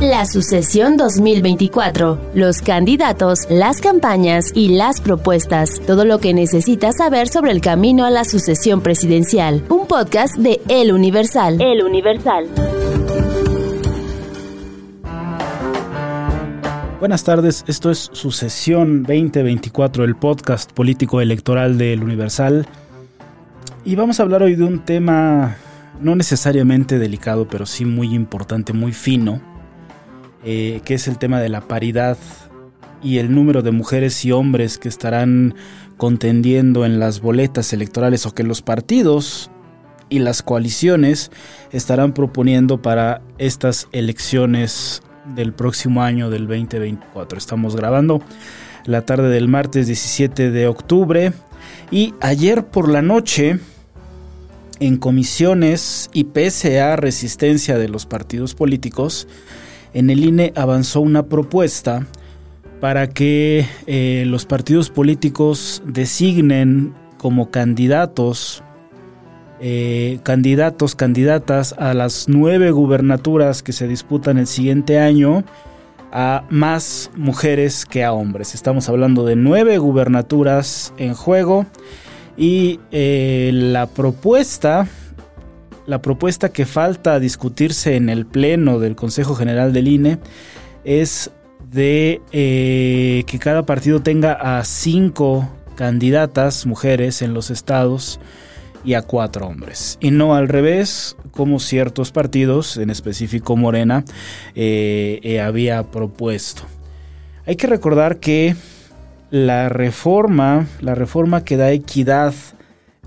La sucesión 2024, los candidatos, las campañas y las propuestas, todo lo que necesitas saber sobre el camino a la sucesión presidencial. Un podcast de El Universal. El Universal. Buenas tardes, esto es Sucesión 2024, el podcast político electoral del Universal. Y vamos a hablar hoy de un tema no necesariamente delicado, pero sí muy importante, muy fino, eh, que es el tema de la paridad y el número de mujeres y hombres que estarán contendiendo en las boletas electorales o que los partidos y las coaliciones estarán proponiendo para estas elecciones del próximo año del 2024. Estamos grabando la tarde del martes 17 de octubre y ayer por la noche en comisiones y pese a resistencia de los partidos políticos, en el INE avanzó una propuesta para que eh, los partidos políticos designen como candidatos, eh, candidatos, candidatas a las nueve gubernaturas que se disputan el siguiente año a más mujeres que a hombres. Estamos hablando de nueve gubernaturas en juego y eh, la propuesta la propuesta que falta discutirse en el Pleno del Consejo General del INE es de eh, que cada partido tenga a cinco candidatas mujeres en los estados y a cuatro hombres. Y no al revés, como ciertos partidos, en específico Morena, eh, eh, había propuesto. Hay que recordar que la reforma, la reforma que da equidad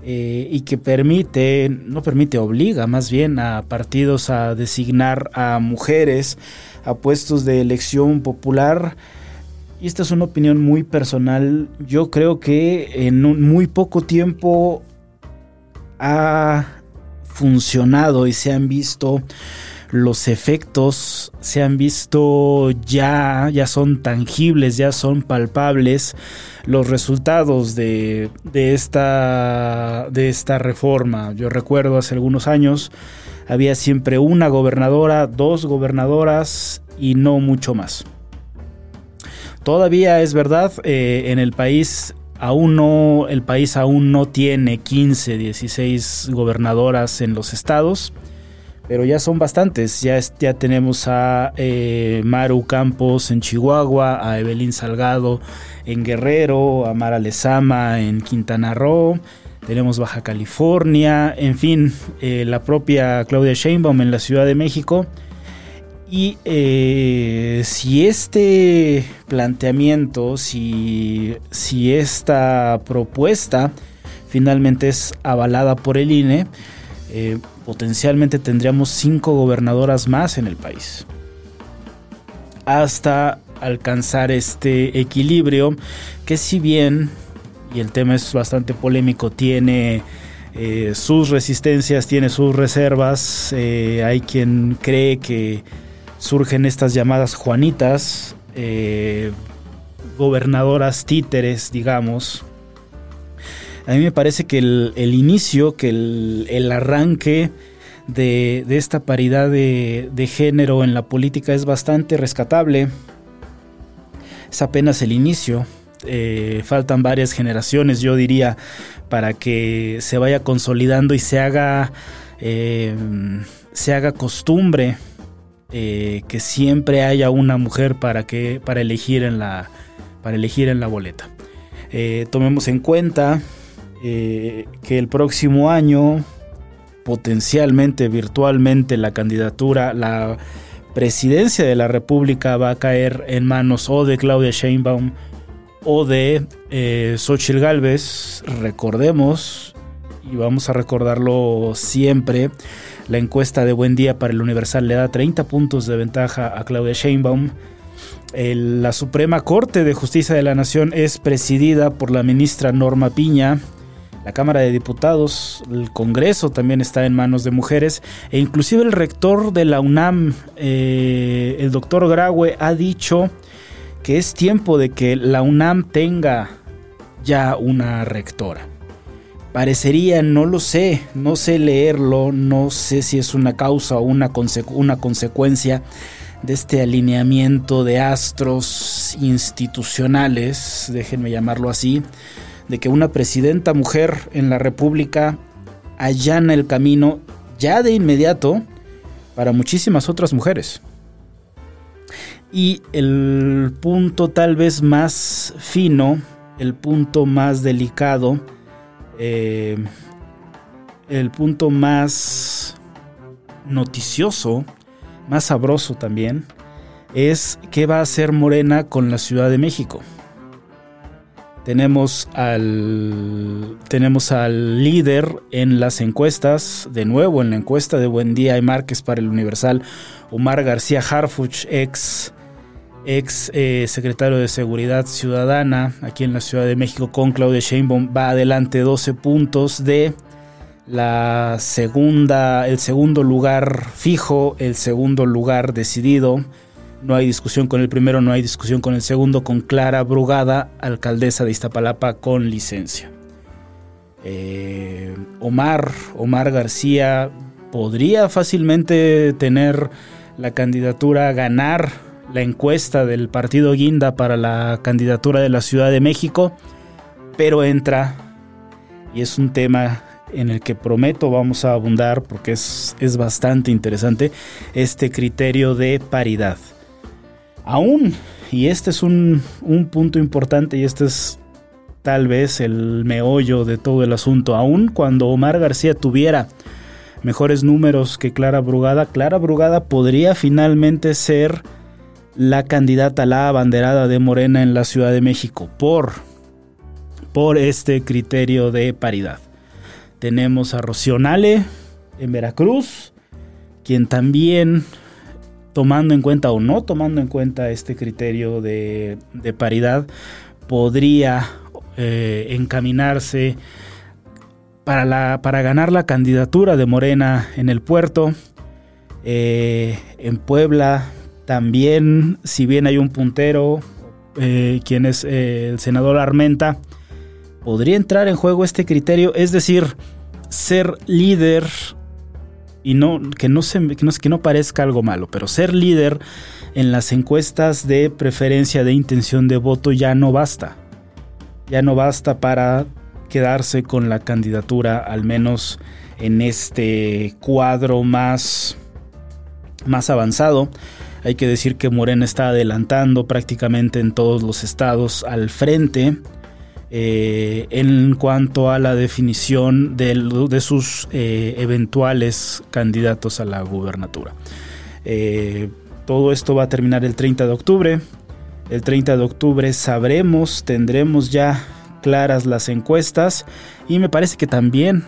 y que permite, no permite, obliga más bien a partidos a designar a mujeres a puestos de elección popular. Y esta es una opinión muy personal. Yo creo que en un muy poco tiempo ha funcionado y se han visto los efectos se han visto ya, ya son tangibles, ya son palpables los resultados de, de, esta, de esta reforma. Yo recuerdo hace algunos años había siempre una gobernadora, dos gobernadoras y no mucho más. Todavía es verdad, eh, en el país aún no, el país aún no tiene 15, 16 gobernadoras en los estados pero ya son bastantes. Ya, ya tenemos a eh, Maru Campos en Chihuahua, a Evelyn Salgado en Guerrero, a Mara Lezama en Quintana Roo. Tenemos Baja California, en fin, eh, la propia Claudia Sheinbaum en la Ciudad de México. Y eh, si este planteamiento, si, si esta propuesta finalmente es avalada por el INE, eh, potencialmente tendríamos cinco gobernadoras más en el país. Hasta alcanzar este equilibrio que si bien, y el tema es bastante polémico, tiene eh, sus resistencias, tiene sus reservas, eh, hay quien cree que surgen estas llamadas Juanitas, gobernadoras títeres, digamos, a mí me parece que el, inicio, que el, arranque de, esta paridad de, género en la política es bastante rescatable. Es apenas el inicio. Eh, faltan varias generaciones, yo diría, para que se vaya consolidando y se haga, eh, se haga costumbre eh, que siempre haya una mujer para, que, para, elegir, en la, para elegir en la boleta. tomemos en cuenta eh, que el próximo año, potencialmente, virtualmente, la candidatura, la presidencia de la República va a caer en manos o de Claudia Sheinbaum o de eh, Xochitl Galvez. Recordemos, y vamos a recordarlo siempre, La encuesta de Buen Día para el Universal le da 30 puntos de ventaja a Claudia Sheinbaum. la Suprema Corte de Justicia de la Nación es presidida por la ministra Norma Piña. La Cámara de Diputados, el Congreso también está en manos de mujeres e inclusive el rector de la UNAM, eh, el doctor Graue, ha dicho que es tiempo de que la UNAM tenga ya una rectora. Parecería, no lo sé, no sé leerlo, no sé si es una causa o una, una consecuencia de este alineamiento de astros institucionales, déjenme llamarlo así, de que una presidenta mujer en la República allana el camino ya de inmediato para muchísimas otras mujeres. Y el punto tal vez más fino, el punto más delicado, eh, el punto más noticioso, más sabroso también, es qué va a hacer Morena con la Ciudad de México. Tenemos al, tenemos al líder en las encuestas, de nuevo en la encuesta de Buen Día y Márquez para el Universal, Omar García Harfuch, ex ex eh, secretario de Seguridad Ciudadana aquí en la Ciudad de México con Claudia Sheinbaum. Va adelante 12 puntos de la segunda el segundo lugar fijo el segundo lugar decidido no hay discusión con el primero no hay discusión con el segundo con Clara Brugada alcaldesa de Iztapalapa con licencia eh, Omar Omar García podría fácilmente tener la candidatura ganar la encuesta del partido Guinda para la candidatura de la Ciudad de México, pero entra y es un tema en el que prometo vamos a abundar porque es, es bastante interesante este criterio de paridad. Aún, y este es un, un punto importante y este es tal vez el meollo de todo el asunto, aún cuando Omar García tuviera mejores números que Clara Brugada, Clara Brugada podría finalmente ser la candidata, la abanderada de Morena en la Ciudad de México por, por este criterio de paridad. Tenemos a Rocionale en Veracruz, quien también, tomando en cuenta o no tomando en cuenta este criterio de, paridad, podría eh, encaminarse para, la, para ganar la candidatura de Morena en el puerto. Eh, en Puebla también, si bien hay un puntero, eh, quien es eh, el senador Armenta, podría entrar en juego este criterio, es decir, ser líder y no que no se que no, que no parezca algo malo, pero ser líder en las encuestas de preferencia de intención de voto ya no basta. Ya no basta para quedarse con la candidatura al menos en este cuadro más más avanzado. Hay que decir que Morena está adelantando prácticamente en todos los estados al frente eh, en cuanto a la definición de, sus eh, eventuales candidatos a la gubernatura. Eh, todo esto va a terminar el 30 de octubre. El 30 de octubre sabremos, tendremos ya claras las encuestas y me parece que también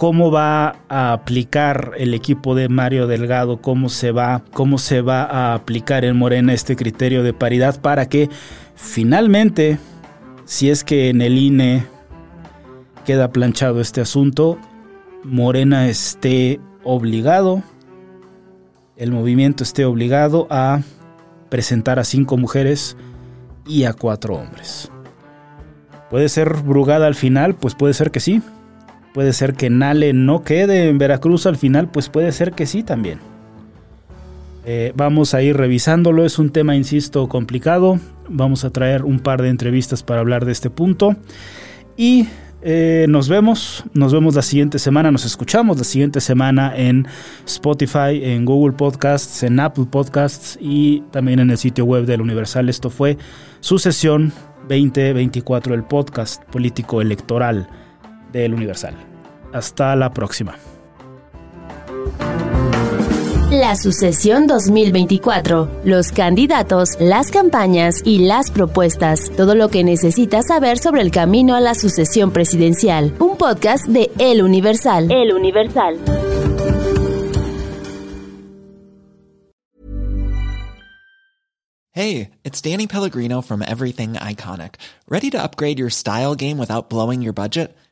cómo va a aplicar el equipo de Mario Delgado, cómo se va, cómo se va a aplicar en Morena este criterio de paridad para que finalmente, si es que en el INE queda planchado este asunto, Morena esté obligado, el movimiento esté obligado a presentar a cinco mujeres y a cuatro hombres. ¿Puede ser Brugada al final? Pues puede ser que sí. Puede ser que Nale no quede en Veracruz al final, pues puede ser que sí también. Eh, vamos a ir revisándolo, es un tema, insisto, complicado. Vamos a traer un par de entrevistas para hablar de este punto. Y eh, nos vemos, nos vemos la siguiente semana, nos escuchamos la siguiente semana en Spotify, en Google Podcasts, en Apple Podcasts y también en el sitio web del Universal. Esto fue su sesión 2024, el podcast político electoral del Universal. Hasta la próxima la sucesión 2024, los candidatos, las campañas y las propuestas, todo lo que necesitas saber sobre el camino a la sucesión presidencial. Un podcast de El Universal. El Universal. Hey, it's Danny Pellegrino from Everything Iconic. Ready to upgrade your style game without blowing your budget?